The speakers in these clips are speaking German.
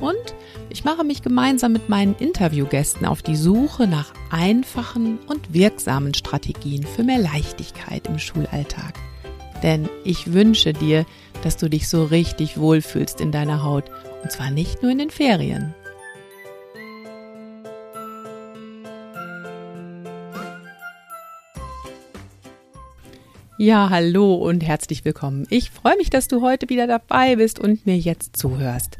Und ich mache mich gemeinsam mit meinen Interviewgästen auf die Suche nach einfachen und wirksamen Strategien für mehr Leichtigkeit im Schulalltag. Denn ich wünsche dir, dass du dich so richtig wohlfühlst in deiner Haut. Und zwar nicht nur in den Ferien. Ja, hallo und herzlich willkommen. Ich freue mich, dass du heute wieder dabei bist und mir jetzt zuhörst.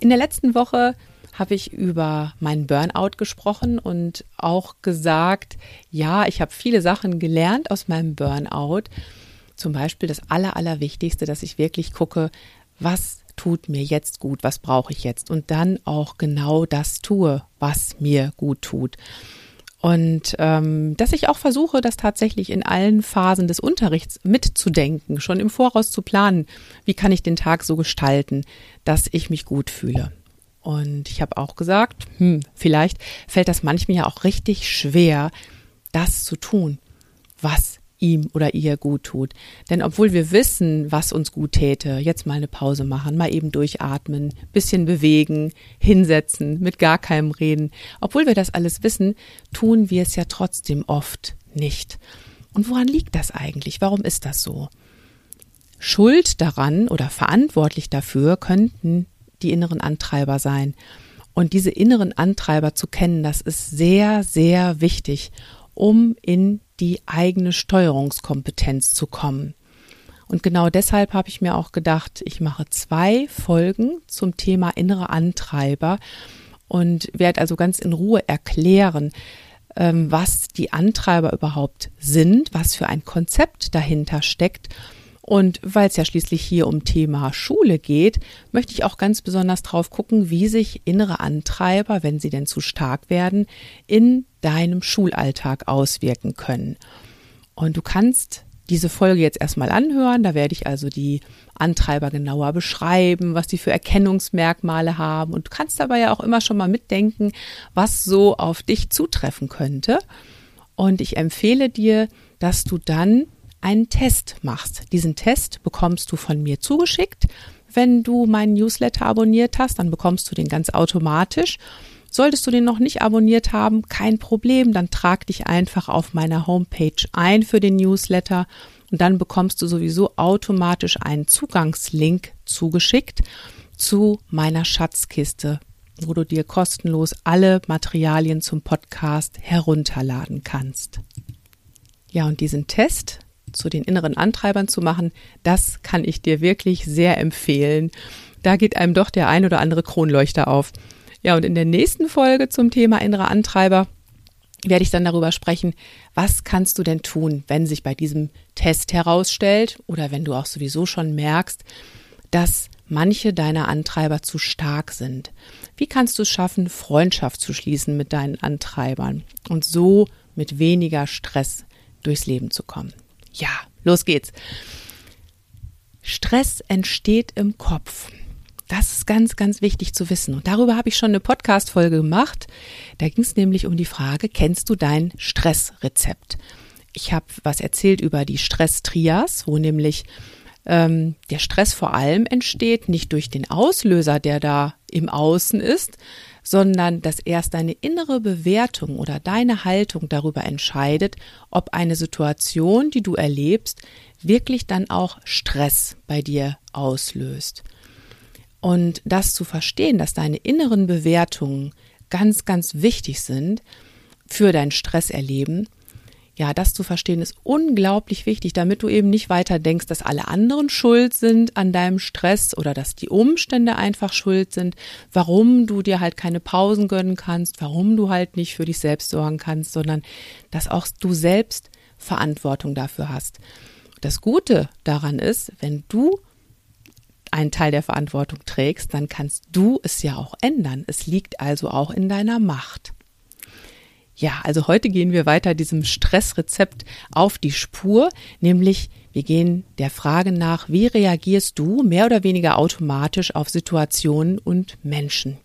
In der letzten Woche habe ich über meinen Burnout gesprochen und auch gesagt, ja, ich habe viele Sachen gelernt aus meinem Burnout. Zum Beispiel das Aller, Allerwichtigste, dass ich wirklich gucke, was tut mir jetzt gut, was brauche ich jetzt und dann auch genau das tue, was mir gut tut. Und ähm, dass ich auch versuche, das tatsächlich in allen Phasen des Unterrichts mitzudenken, schon im Voraus zu planen, wie kann ich den Tag so gestalten, dass ich mich gut fühle. Und ich habe auch gesagt, hm, vielleicht fällt das manchmal ja auch richtig schwer, das zu tun, was ihm oder ihr gut tut. Denn obwohl wir wissen, was uns gut täte, jetzt mal eine Pause machen, mal eben durchatmen, bisschen bewegen, hinsetzen, mit gar keinem reden, obwohl wir das alles wissen, tun wir es ja trotzdem oft nicht. Und woran liegt das eigentlich? Warum ist das so? Schuld daran oder verantwortlich dafür könnten die inneren Antreiber sein. Und diese inneren Antreiber zu kennen, das ist sehr, sehr wichtig, um in die eigene Steuerungskompetenz zu kommen. Und genau deshalb habe ich mir auch gedacht, ich mache zwei Folgen zum Thema innere Antreiber und werde also ganz in Ruhe erklären, ähm, was die Antreiber überhaupt sind, was für ein Konzept dahinter steckt und weil es ja schließlich hier um Thema Schule geht, möchte ich auch ganz besonders drauf gucken, wie sich innere Antreiber, wenn sie denn zu stark werden, in deinem Schulalltag auswirken können. Und du kannst diese Folge jetzt erstmal anhören. Da werde ich also die Antreiber genauer beschreiben, was sie für Erkennungsmerkmale haben. Und du kannst dabei ja auch immer schon mal mitdenken, was so auf dich zutreffen könnte. Und ich empfehle dir, dass du dann einen Test machst. Diesen Test bekommst du von mir zugeschickt. Wenn du meinen Newsletter abonniert hast, dann bekommst du den ganz automatisch. Solltest du den noch nicht abonniert haben, kein Problem, dann trag dich einfach auf meiner Homepage ein für den Newsletter und dann bekommst du sowieso automatisch einen Zugangslink zugeschickt zu meiner Schatzkiste, wo du dir kostenlos alle Materialien zum Podcast herunterladen kannst. Ja, und diesen Test, zu den inneren Antreibern zu machen, das kann ich dir wirklich sehr empfehlen. Da geht einem doch der ein oder andere Kronleuchter auf. Ja, und in der nächsten Folge zum Thema innere Antreiber werde ich dann darüber sprechen, was kannst du denn tun, wenn sich bei diesem Test herausstellt oder wenn du auch sowieso schon merkst, dass manche deiner Antreiber zu stark sind. Wie kannst du es schaffen, Freundschaft zu schließen mit deinen Antreibern und so mit weniger Stress durchs Leben zu kommen? Ja, los geht's. Stress entsteht im Kopf. Das ist ganz, ganz wichtig zu wissen. Und darüber habe ich schon eine Podcast-Folge gemacht. Da ging es nämlich um die Frage, kennst du dein Stressrezept? Ich habe was erzählt über die Stress-Trias, wo nämlich ähm, der Stress vor allem entsteht, nicht durch den Auslöser, der da im Außen ist, sondern dass erst deine innere Bewertung oder deine Haltung darüber entscheidet, ob eine Situation, die du erlebst, wirklich dann auch Stress bei dir auslöst. Und das zu verstehen, dass deine inneren Bewertungen ganz, ganz wichtig sind für dein Stresserleben, ja, das zu verstehen ist unglaublich wichtig, damit du eben nicht weiter denkst, dass alle anderen schuld sind an deinem Stress oder dass die Umstände einfach schuld sind, warum du dir halt keine Pausen gönnen kannst, warum du halt nicht für dich selbst sorgen kannst, sondern dass auch du selbst Verantwortung dafür hast. Das Gute daran ist, wenn du einen Teil der Verantwortung trägst, dann kannst du es ja auch ändern. Es liegt also auch in deiner Macht. Ja, also heute gehen wir weiter diesem Stressrezept auf die Spur, nämlich wir gehen der Frage nach, wie reagierst du mehr oder weniger automatisch auf Situationen und Menschen?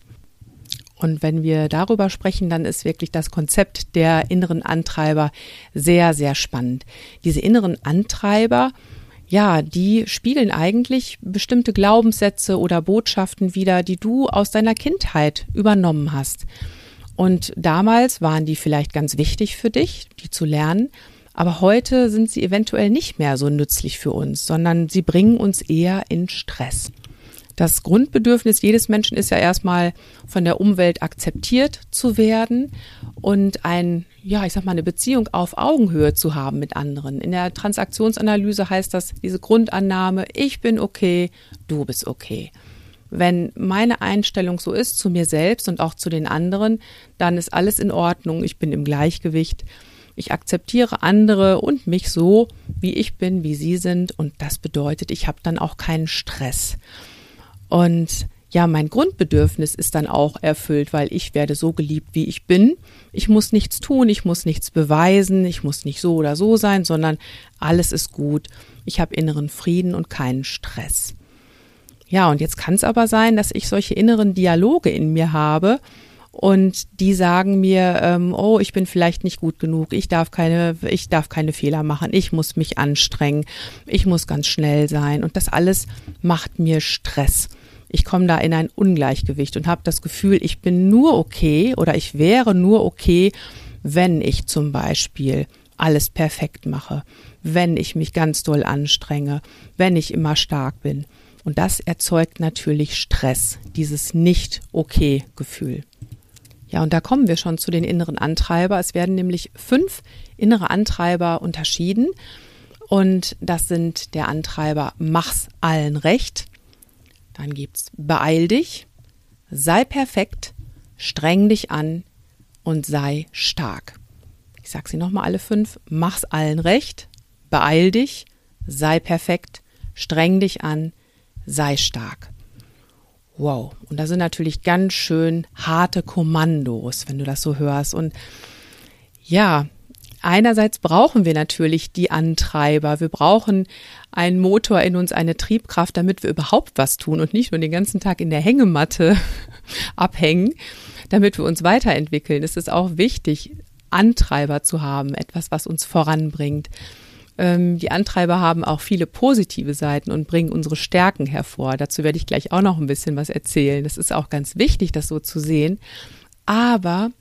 Und wenn wir darüber sprechen, dann ist wirklich das Konzept der inneren Antreiber sehr, sehr spannend. Diese inneren Antreiber, ja, die spiegeln eigentlich bestimmte Glaubenssätze oder Botschaften wider, die du aus deiner Kindheit übernommen hast. Und damals waren die vielleicht ganz wichtig für dich, die zu lernen, aber heute sind sie eventuell nicht mehr so nützlich für uns, sondern sie bringen uns eher in Stress. Das Grundbedürfnis jedes Menschen ist ja erstmal von der Umwelt akzeptiert zu werden und ein, ja, ich sag mal, eine Beziehung auf Augenhöhe zu haben mit anderen. In der Transaktionsanalyse heißt das diese Grundannahme, ich bin okay, du bist okay. Wenn meine Einstellung so ist zu mir selbst und auch zu den anderen, dann ist alles in Ordnung, ich bin im Gleichgewicht. Ich akzeptiere andere und mich so, wie ich bin, wie sie sind und das bedeutet, ich habe dann auch keinen Stress. Und ja, mein Grundbedürfnis ist dann auch erfüllt, weil ich werde so geliebt, wie ich bin. Ich muss nichts tun, ich muss nichts beweisen, ich muss nicht so oder so sein, sondern alles ist gut. Ich habe inneren Frieden und keinen Stress. Ja, und jetzt kann es aber sein, dass ich solche inneren Dialoge in mir habe und die sagen mir, ähm, oh, ich bin vielleicht nicht gut genug, ich darf keine, ich darf keine Fehler machen, ich muss mich anstrengen, ich muss ganz schnell sein und das alles macht mir Stress. Ich komme da in ein Ungleichgewicht und habe das Gefühl, ich bin nur okay oder ich wäre nur okay, wenn ich zum Beispiel alles perfekt mache, wenn ich mich ganz doll anstrenge, wenn ich immer stark bin. Und das erzeugt natürlich Stress, dieses Nicht-Okay-Gefühl. Ja, und da kommen wir schon zu den inneren Antreiber. Es werden nämlich fünf innere Antreiber unterschieden. Und das sind der Antreiber Mach's allen recht. Dann gibt's Beeil dich, sei perfekt, streng dich an und sei stark. Ich sag sie nochmal alle fünf. Mach's allen recht, beeil dich, sei perfekt, streng dich an, sei stark. Wow. Und da sind natürlich ganz schön harte Kommandos, wenn du das so hörst. Und ja, einerseits brauchen wir natürlich die Antreiber. Wir brauchen einen Motor in uns, eine Triebkraft, damit wir überhaupt was tun und nicht nur den ganzen Tag in der Hängematte abhängen, damit wir uns weiterentwickeln. Es ist auch wichtig, Antreiber zu haben, etwas, was uns voranbringt. Ähm, die Antreiber haben auch viele positive Seiten und bringen unsere Stärken hervor. Dazu werde ich gleich auch noch ein bisschen was erzählen. Das ist auch ganz wichtig, das so zu sehen. Aber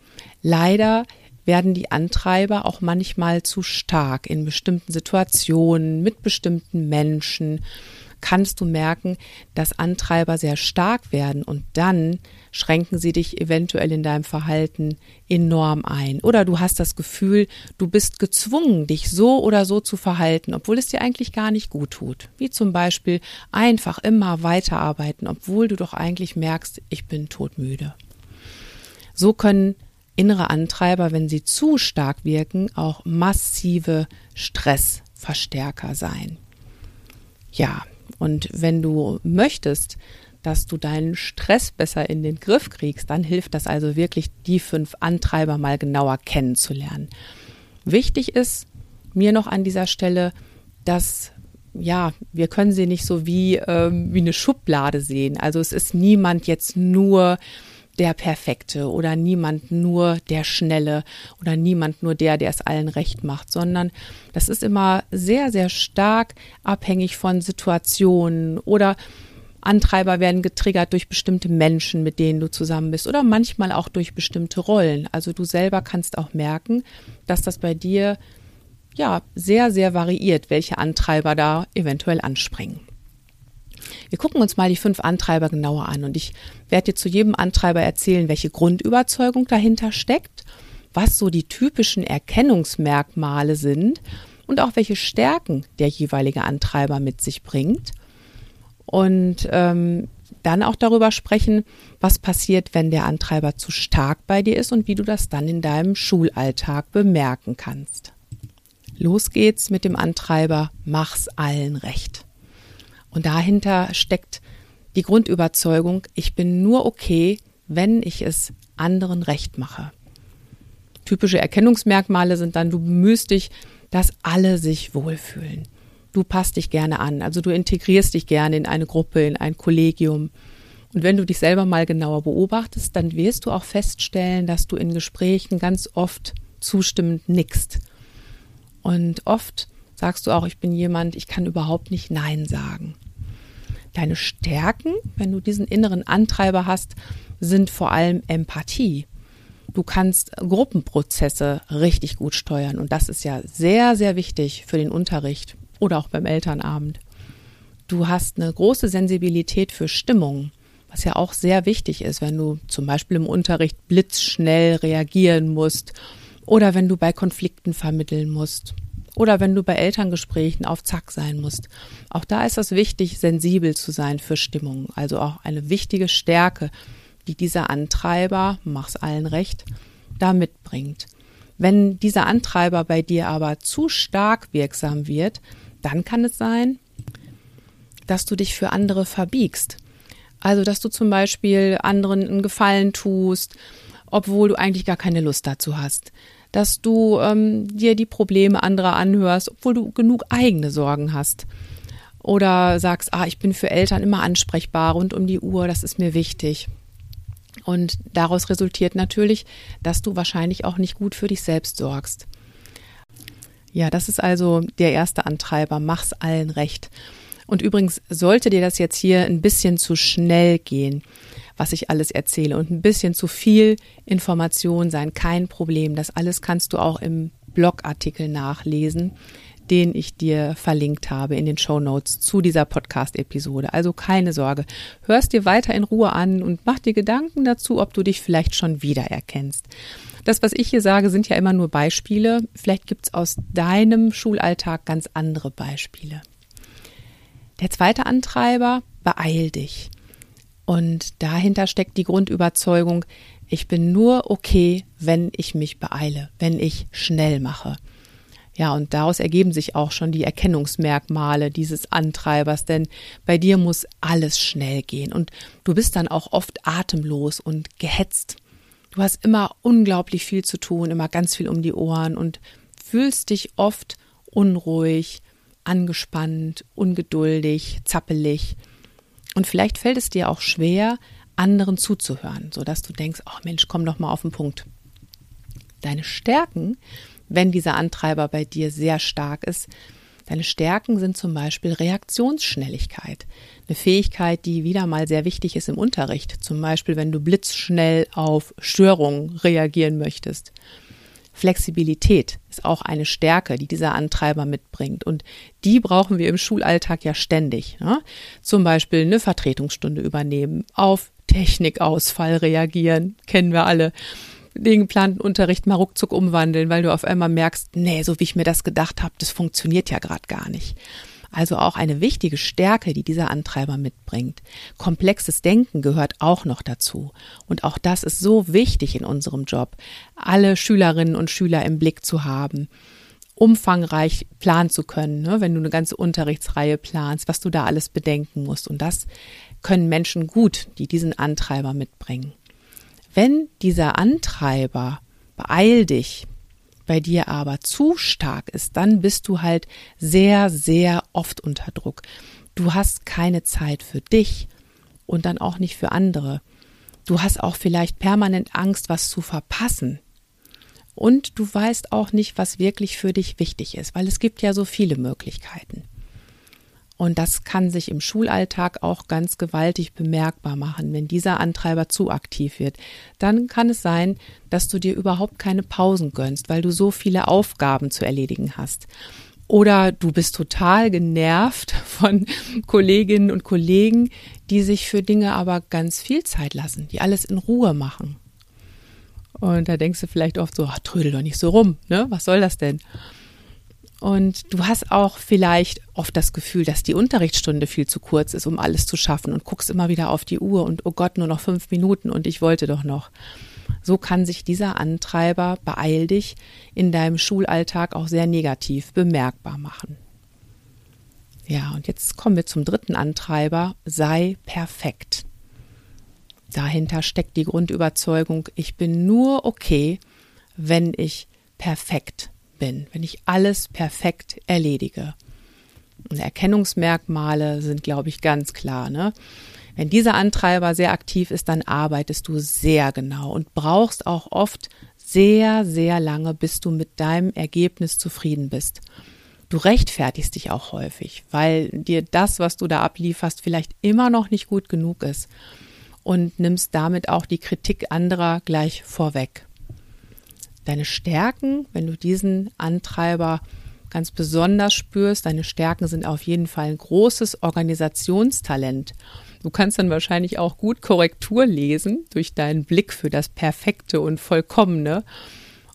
leider werden die Antreiber auch manchmal zu stark in bestimmten Situationen, mit bestimmten Menschen kannst du merken, dass Antreiber sehr stark werden und dann schränken sie dich eventuell in deinem Verhalten enorm ein. Oder du hast das Gefühl, du bist gezwungen, dich so oder so zu verhalten, obwohl es dir eigentlich gar nicht gut tut. Wie zum Beispiel einfach immer weiterarbeiten, obwohl du doch eigentlich merkst, ich bin todmüde. So können innere Antreiber, wenn sie zu stark wirken, auch massive Stressverstärker sein. Ja, und wenn du möchtest, dass du deinen Stress besser in den Griff kriegst, dann hilft das also wirklich, die fünf Antreiber mal genauer kennenzulernen. Wichtig ist mir noch an dieser Stelle, dass ja, wir können sie nicht so wie, ähm, wie eine Schublade sehen. Also es ist niemand jetzt nur der Perfekte oder niemand nur der Schnelle oder niemand nur der, der es allen recht macht, sondern das ist immer sehr, sehr stark abhängig von Situationen oder Antreiber werden getriggert durch bestimmte Menschen, mit denen du zusammen bist oder manchmal auch durch bestimmte Rollen. Also du selber kannst auch merken, dass das bei dir ja sehr, sehr variiert, welche Antreiber da eventuell anspringen. Wir gucken uns mal die fünf Antreiber genauer an und ich werde dir zu jedem Antreiber erzählen, welche Grundüberzeugung dahinter steckt, was so die typischen Erkennungsmerkmale sind und auch welche Stärken der jeweilige Antreiber mit sich bringt. Und ähm, dann auch darüber sprechen, was passiert, wenn der Antreiber zu stark bei dir ist und wie du das dann in deinem Schulalltag bemerken kannst. Los geht's mit dem Antreiber Mach's allen recht. Und dahinter steckt die Grundüberzeugung, ich bin nur okay, wenn ich es anderen recht mache. Typische Erkennungsmerkmale sind dann, du bemühst dich, dass alle sich wohlfühlen. Du passt dich gerne an, also du integrierst dich gerne in eine Gruppe, in ein Kollegium. Und wenn du dich selber mal genauer beobachtest, dann wirst du auch feststellen, dass du in Gesprächen ganz oft zustimmend nickst. Und oft sagst du auch, ich bin jemand, ich kann überhaupt nicht Nein sagen. Deine Stärken, wenn du diesen inneren Antreiber hast, sind vor allem Empathie. Du kannst Gruppenprozesse richtig gut steuern und das ist ja sehr, sehr wichtig für den Unterricht oder auch beim Elternabend. Du hast eine große Sensibilität für Stimmung, was ja auch sehr wichtig ist, wenn du zum Beispiel im Unterricht blitzschnell reagieren musst oder wenn du bei Konflikten vermitteln musst oder wenn du bei Elterngesprächen auf Zack sein musst. Auch da ist es wichtig, sensibel zu sein für Stimmung, also auch eine wichtige Stärke, die dieser Antreiber, mach's allen recht, da mitbringt. Wenn dieser Antreiber bei dir aber zu stark wirksam wird, dann kann es sein, dass du dich für andere verbiegst. Also, dass du zum Beispiel anderen einen Gefallen tust, obwohl du eigentlich gar keine Lust dazu hast. Dass du ähm, dir die Probleme anderer anhörst, obwohl du genug eigene Sorgen hast. Oder sagst, ah, ich bin für Eltern immer ansprechbar rund um die Uhr, das ist mir wichtig. Und daraus resultiert natürlich, dass du wahrscheinlich auch nicht gut für dich selbst sorgst. Ja, das ist also der erste Antreiber. Mach's allen recht. Und übrigens sollte dir das jetzt hier ein bisschen zu schnell gehen, was ich alles erzähle und ein bisschen zu viel Information sein, kein Problem. Das alles kannst du auch im Blogartikel nachlesen, den ich dir verlinkt habe in den Show Notes zu dieser Podcast-Episode. Also keine Sorge. Hörst dir weiter in Ruhe an und mach dir Gedanken dazu, ob du dich vielleicht schon wiedererkennst. Das, was ich hier sage, sind ja immer nur Beispiele. Vielleicht gibt es aus deinem Schulalltag ganz andere Beispiele. Der zweite Antreiber, beeil dich. Und dahinter steckt die Grundüberzeugung, ich bin nur okay, wenn ich mich beeile, wenn ich schnell mache. Ja, und daraus ergeben sich auch schon die Erkennungsmerkmale dieses Antreibers, denn bei dir muss alles schnell gehen und du bist dann auch oft atemlos und gehetzt. Du hast immer unglaublich viel zu tun, immer ganz viel um die Ohren und fühlst dich oft unruhig, angespannt, ungeduldig, zappelig. Und vielleicht fällt es dir auch schwer, anderen zuzuhören, sodass du denkst, ach Mensch, komm doch mal auf den Punkt. Deine Stärken wenn dieser Antreiber bei dir sehr stark ist. Deine Stärken sind zum Beispiel Reaktionsschnelligkeit. Eine Fähigkeit, die wieder mal sehr wichtig ist im Unterricht. Zum Beispiel, wenn du blitzschnell auf Störungen reagieren möchtest. Flexibilität ist auch eine Stärke, die dieser Antreiber mitbringt. Und die brauchen wir im Schulalltag ja ständig. Ne? Zum Beispiel eine Vertretungsstunde übernehmen, auf Technikausfall reagieren, kennen wir alle den geplanten Unterricht mal ruckzuck umwandeln, weil du auf einmal merkst, nee, so wie ich mir das gedacht habe, das funktioniert ja gerade gar nicht. Also auch eine wichtige Stärke, die dieser Antreiber mitbringt. Komplexes Denken gehört auch noch dazu. Und auch das ist so wichtig in unserem Job, alle Schülerinnen und Schüler im Blick zu haben umfangreich planen zu können, ne? wenn du eine ganze Unterrichtsreihe planst, was du da alles bedenken musst. Und das können Menschen gut, die diesen Antreiber mitbringen. Wenn dieser Antreiber, beeil dich, bei dir aber zu stark ist, dann bist du halt sehr, sehr oft unter Druck. Du hast keine Zeit für dich und dann auch nicht für andere. Du hast auch vielleicht permanent Angst, was zu verpassen. Und du weißt auch nicht, was wirklich für dich wichtig ist, weil es gibt ja so viele Möglichkeiten. Und das kann sich im Schulalltag auch ganz gewaltig bemerkbar machen, wenn dieser Antreiber zu aktiv wird. Dann kann es sein, dass du dir überhaupt keine Pausen gönnst, weil du so viele Aufgaben zu erledigen hast. Oder du bist total genervt von Kolleginnen und Kollegen, die sich für Dinge aber ganz viel Zeit lassen, die alles in Ruhe machen. Und da denkst du vielleicht oft so, ach, trödel doch nicht so rum, ne? Was soll das denn? Und du hast auch vielleicht oft das Gefühl, dass die Unterrichtsstunde viel zu kurz ist, um alles zu schaffen und guckst immer wieder auf die Uhr und oh Gott, nur noch fünf Minuten und ich wollte doch noch. So kann sich dieser Antreiber, beeil dich, in deinem Schulalltag auch sehr negativ bemerkbar machen. Ja, und jetzt kommen wir zum dritten Antreiber, sei perfekt. Dahinter steckt die Grundüberzeugung, ich bin nur okay, wenn ich perfekt bin, wenn ich alles perfekt erledige. Und Erkennungsmerkmale sind, glaube ich, ganz klar. Ne? Wenn dieser Antreiber sehr aktiv ist, dann arbeitest du sehr genau und brauchst auch oft sehr, sehr lange, bis du mit deinem Ergebnis zufrieden bist. Du rechtfertigst dich auch häufig, weil dir das, was du da ablieferst, vielleicht immer noch nicht gut genug ist und nimmst damit auch die Kritik anderer gleich vorweg. Deine Stärken, wenn du diesen Antreiber ganz besonders spürst, deine Stärken sind auf jeden Fall ein großes Organisationstalent. Du kannst dann wahrscheinlich auch gut Korrektur lesen durch deinen Blick für das Perfekte und Vollkommene.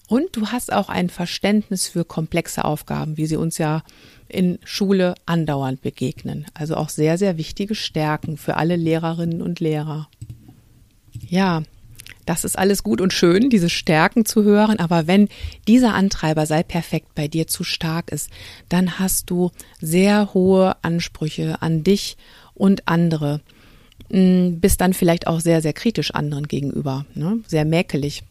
Und du hast auch ein Verständnis für komplexe Aufgaben, wie sie uns ja in Schule andauernd begegnen. Also auch sehr, sehr wichtige Stärken für alle Lehrerinnen und Lehrer. Ja, das ist alles gut und schön, diese Stärken zu hören, aber wenn dieser Antreiber sei perfekt bei dir zu stark ist, dann hast du sehr hohe Ansprüche an dich und andere, mm, bist dann vielleicht auch sehr, sehr kritisch anderen gegenüber, ne? sehr mäkelig.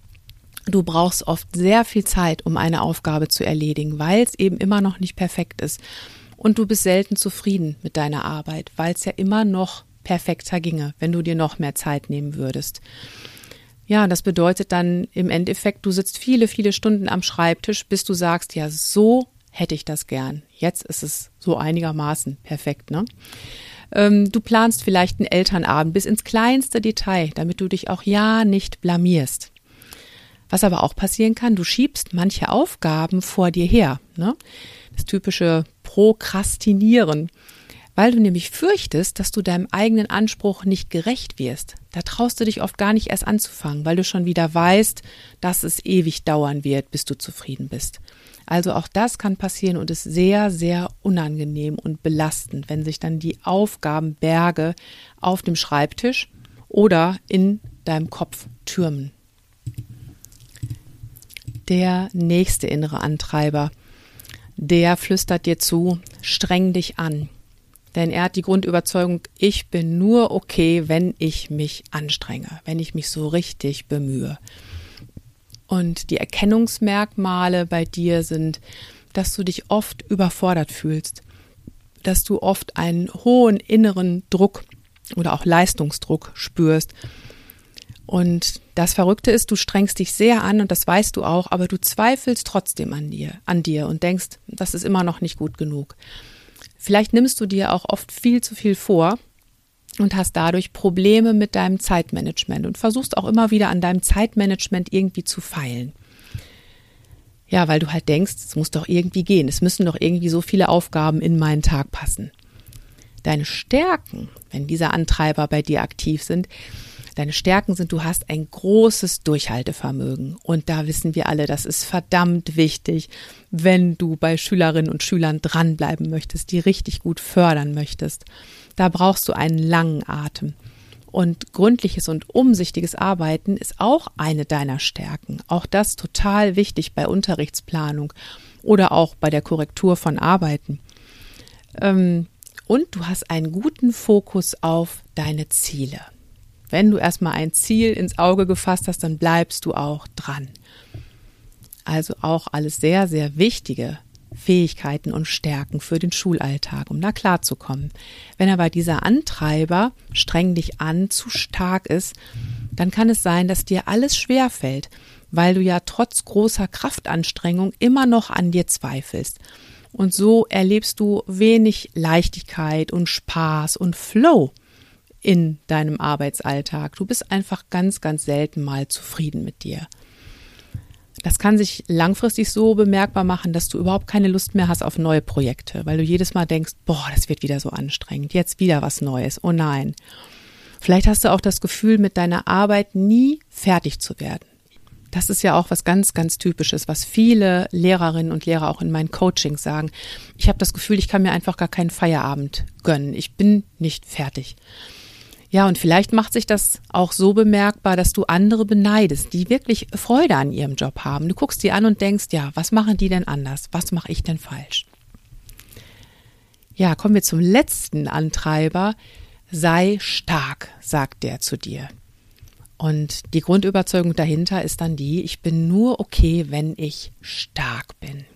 Du brauchst oft sehr viel Zeit, um eine Aufgabe zu erledigen, weil es eben immer noch nicht perfekt ist. Und du bist selten zufrieden mit deiner Arbeit, weil es ja immer noch perfekter ginge, wenn du dir noch mehr Zeit nehmen würdest. Ja, das bedeutet dann im Endeffekt, du sitzt viele, viele Stunden am Schreibtisch, bis du sagst, ja, so hätte ich das gern. Jetzt ist es so einigermaßen perfekt, ne? Ähm, du planst vielleicht einen Elternabend bis ins kleinste Detail, damit du dich auch ja nicht blamierst. Was aber auch passieren kann, du schiebst manche Aufgaben vor dir her. Ne? Das typische Prokrastinieren. Weil du nämlich fürchtest, dass du deinem eigenen Anspruch nicht gerecht wirst. Da traust du dich oft gar nicht erst anzufangen, weil du schon wieder weißt, dass es ewig dauern wird, bis du zufrieden bist. Also auch das kann passieren und ist sehr, sehr unangenehm und belastend, wenn sich dann die Aufgabenberge auf dem Schreibtisch oder in deinem Kopf türmen der nächste innere Antreiber. Der flüstert dir zu, streng dich an. Denn er hat die Grundüberzeugung, ich bin nur okay, wenn ich mich anstrenge, wenn ich mich so richtig bemühe. Und die Erkennungsmerkmale bei dir sind, dass du dich oft überfordert fühlst, dass du oft einen hohen inneren Druck oder auch Leistungsdruck spürst und das Verrückte ist, du strengst dich sehr an und das weißt du auch, aber du zweifelst trotzdem an dir, an dir und denkst, das ist immer noch nicht gut genug. Vielleicht nimmst du dir auch oft viel zu viel vor und hast dadurch Probleme mit deinem Zeitmanagement und versuchst auch immer wieder an deinem Zeitmanagement irgendwie zu feilen. Ja, weil du halt denkst, es muss doch irgendwie gehen. Es müssen doch irgendwie so viele Aufgaben in meinen Tag passen. Deine Stärken, wenn diese Antreiber bei dir aktiv sind, Deine Stärken sind, du hast ein großes Durchhaltevermögen. Und da wissen wir alle, das ist verdammt wichtig, wenn du bei Schülerinnen und Schülern dranbleiben möchtest, die richtig gut fördern möchtest. Da brauchst du einen langen Atem. Und gründliches und umsichtiges Arbeiten ist auch eine deiner Stärken. Auch das total wichtig bei Unterrichtsplanung oder auch bei der Korrektur von Arbeiten. Ähm, und du hast einen guten Fokus auf deine Ziele. Wenn du erstmal ein Ziel ins Auge gefasst hast, dann bleibst du auch dran. Also auch alles sehr, sehr wichtige Fähigkeiten und Stärken für den Schulalltag, um da klarzukommen. Wenn aber dieser Antreiber streng dich an zu stark ist, dann kann es sein, dass dir alles schwer fällt, weil du ja trotz großer Kraftanstrengung immer noch an dir zweifelst. Und so erlebst du wenig Leichtigkeit und Spaß und Flow in deinem Arbeitsalltag. Du bist einfach ganz, ganz selten mal zufrieden mit dir. Das kann sich langfristig so bemerkbar machen, dass du überhaupt keine Lust mehr hast auf neue Projekte, weil du jedes Mal denkst, boah, das wird wieder so anstrengend, jetzt wieder was Neues, oh nein. Vielleicht hast du auch das Gefühl, mit deiner Arbeit nie fertig zu werden. Das ist ja auch was ganz, ganz typisches, was viele Lehrerinnen und Lehrer auch in meinen Coachings sagen. Ich habe das Gefühl, ich kann mir einfach gar keinen Feierabend gönnen. Ich bin nicht fertig. Ja, und vielleicht macht sich das auch so bemerkbar, dass du andere beneidest, die wirklich Freude an ihrem Job haben. Du guckst die an und denkst, ja, was machen die denn anders? Was mache ich denn falsch? Ja, kommen wir zum letzten Antreiber. Sei stark, sagt der zu dir. Und die Grundüberzeugung dahinter ist dann die, ich bin nur okay, wenn ich stark bin.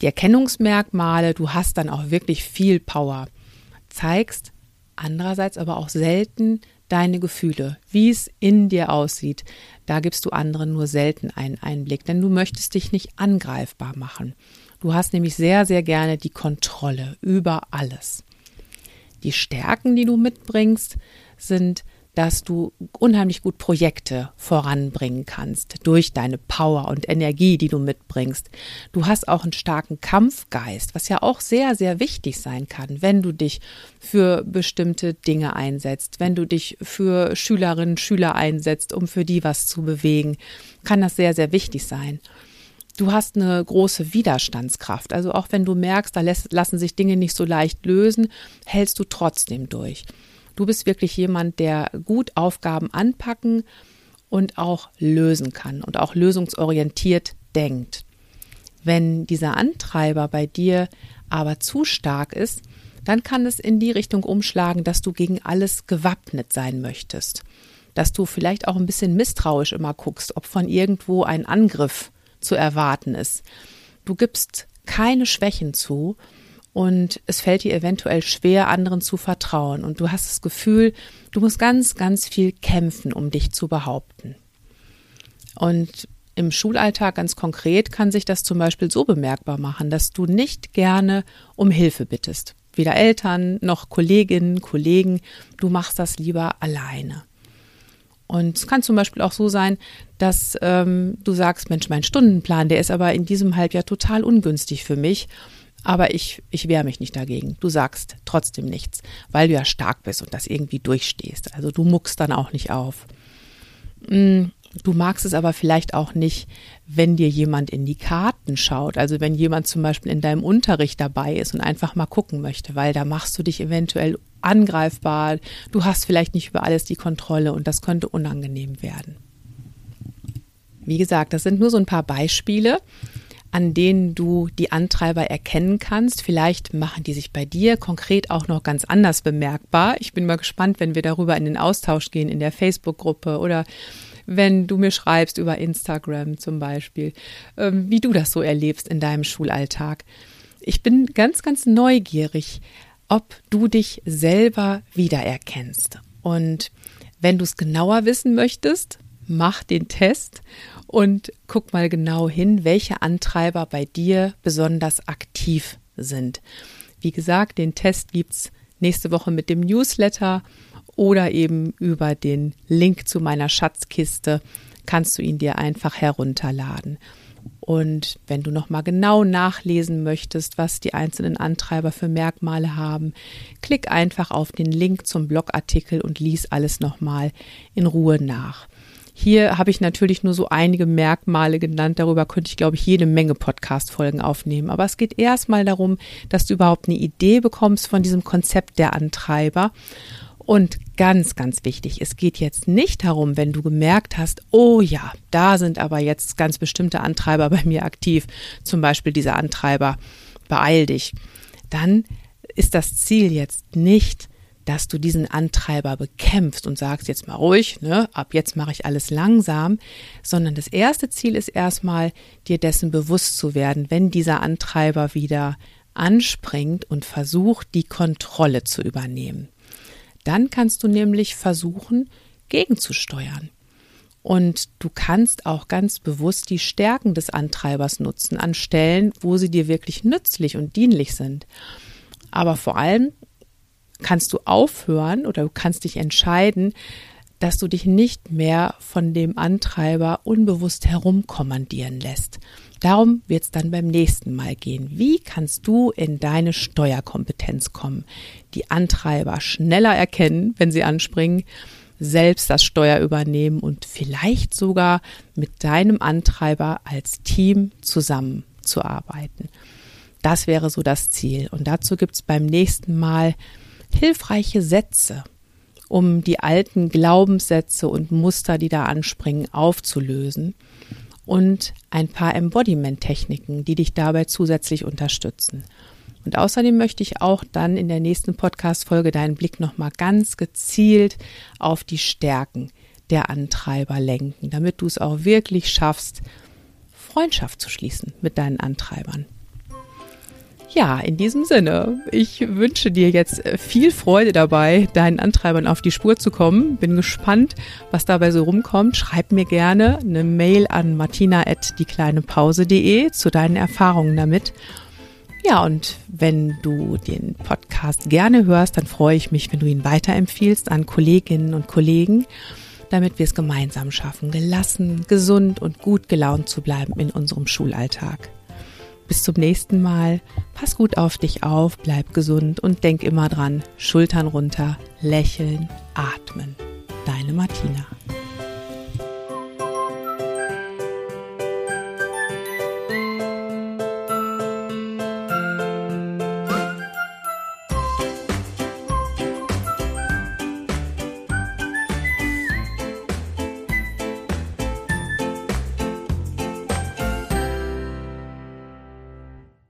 Die Erkennungsmerkmale, du hast dann auch wirklich viel Power, zeigst andererseits aber auch selten deine Gefühle, wie es in dir aussieht. Da gibst du anderen nur selten einen Einblick, denn du möchtest dich nicht angreifbar machen. Du hast nämlich sehr, sehr gerne die Kontrolle über alles. Die Stärken, die du mitbringst, sind dass du unheimlich gut Projekte voranbringen kannst durch deine Power und Energie, die du mitbringst. Du hast auch einen starken Kampfgeist, was ja auch sehr, sehr wichtig sein kann, wenn du dich für bestimmte Dinge einsetzt, wenn du dich für Schülerinnen, Schüler einsetzt, um für die was zu bewegen, kann das sehr, sehr wichtig sein. Du hast eine große Widerstandskraft. Also auch wenn du merkst, da lassen sich Dinge nicht so leicht lösen, hältst du trotzdem durch. Du bist wirklich jemand, der gut Aufgaben anpacken und auch lösen kann und auch lösungsorientiert denkt. Wenn dieser Antreiber bei dir aber zu stark ist, dann kann es in die Richtung umschlagen, dass du gegen alles gewappnet sein möchtest. Dass du vielleicht auch ein bisschen misstrauisch immer guckst, ob von irgendwo ein Angriff zu erwarten ist. Du gibst keine Schwächen zu und es fällt dir eventuell schwer, anderen zu vertrauen und du hast das Gefühl, du musst ganz, ganz viel kämpfen, um dich zu behaupten. Und im Schulalltag ganz konkret kann sich das zum Beispiel so bemerkbar machen, dass du nicht gerne um Hilfe bittest. Weder Eltern noch Kolleginnen, Kollegen, du machst das lieber alleine. Und es kann zum Beispiel auch so sein, dass ähm, du sagst, Mensch, mein Stundenplan, der ist aber in diesem Halbjahr total ungünstig für mich. Aber ich, ich wehre mich nicht dagegen. Du sagst trotzdem nichts, weil du ja stark bist und das irgendwie durchstehst. Also du muckst dann auch nicht auf. Mm, du magst es aber vielleicht auch nicht, wenn dir jemand in die Karten schaut. Also wenn jemand zum Beispiel in deinem Unterricht dabei ist und einfach mal gucken möchte, weil da machst du dich eventuell angreifbar. Du hast vielleicht nicht über alles die Kontrolle und das könnte unangenehm werden. Wie gesagt, das sind nur so ein paar Beispiele an denen du die Antreiber erkennen kannst. Vielleicht machen die sich bei dir konkret auch noch ganz anders bemerkbar. Ich bin mal gespannt, wenn wir darüber in den Austausch gehen in der Facebook-Gruppe oder wenn du mir schreibst über Instagram zum Beispiel, ähm, wie du das so erlebst in deinem Schulalltag. Ich bin ganz, ganz neugierig, ob du dich selber wiedererkennst. Und wenn du es genauer wissen möchtest, mach den Test und guck mal genau hin, welche Antreiber bei dir besonders aktiv sind. Wie gesagt, den Test gibt's nächste Woche mit dem Newsletter oder eben über den Link zu meiner Schatzkiste kannst du ihn dir einfach herunterladen. Und wenn du nochmal genau nachlesen möchtest, was die einzelnen Antreiber für Merkmale haben, klick einfach auf den Link zum Blogartikel und lies alles nochmal in Ruhe nach. Hier habe ich natürlich nur so einige Merkmale genannt. Darüber könnte ich, glaube ich, jede Menge Podcast-Folgen aufnehmen. Aber es geht erstmal darum, dass du überhaupt eine Idee bekommst von diesem Konzept der Antreiber. Und ganz, ganz wichtig, es geht jetzt nicht darum, wenn du gemerkt hast, oh ja, da sind aber jetzt ganz bestimmte Antreiber bei mir aktiv, zum Beispiel dieser Antreiber, beeil dich, dann ist das Ziel jetzt nicht, dass du diesen Antreiber bekämpfst und sagst jetzt mal ruhig, ne, ab jetzt mache ich alles langsam, sondern das erste Ziel ist erstmal, dir dessen bewusst zu werden, wenn dieser Antreiber wieder anspringt und versucht, die Kontrolle zu übernehmen. Dann kannst du nämlich versuchen, gegenzusteuern. Und du kannst auch ganz bewusst die Stärken des Antreibers nutzen an Stellen, wo sie dir wirklich nützlich und dienlich sind. Aber vor allem kannst du aufhören oder du kannst dich entscheiden, dass du dich nicht mehr von dem Antreiber unbewusst herumkommandieren lässt. Darum wird es dann beim nächsten Mal gehen. Wie kannst du in deine Steuerkompetenz kommen? Die Antreiber schneller erkennen, wenn sie anspringen, selbst das Steuer übernehmen und vielleicht sogar mit deinem Antreiber als Team zusammenzuarbeiten. Das wäre so das Ziel. Und dazu gibt es beim nächsten Mal hilfreiche Sätze, um die alten Glaubenssätze und Muster, die da anspringen, aufzulösen und ein paar Embodiment-Techniken, die dich dabei zusätzlich unterstützen. Und außerdem möchte ich auch dann in der nächsten Podcast-Folge deinen Blick nochmal ganz gezielt auf die Stärken der Antreiber lenken, damit du es auch wirklich schaffst, Freundschaft zu schließen mit deinen Antreibern. Ja, in diesem Sinne, ich wünsche dir jetzt viel Freude dabei, deinen Antreibern auf die Spur zu kommen. Bin gespannt, was dabei so rumkommt. Schreib mir gerne eine Mail an martina.diekleinepause.de zu deinen Erfahrungen damit. Ja, und wenn du den Podcast gerne hörst, dann freue ich mich, wenn du ihn weiterempfiehlst an Kolleginnen und Kollegen, damit wir es gemeinsam schaffen, gelassen, gesund und gut gelaunt zu bleiben in unserem Schulalltag. Bis zum nächsten Mal. Pass gut auf dich auf, bleib gesund und denk immer dran, Schultern runter, lächeln, atmen. Deine Martina.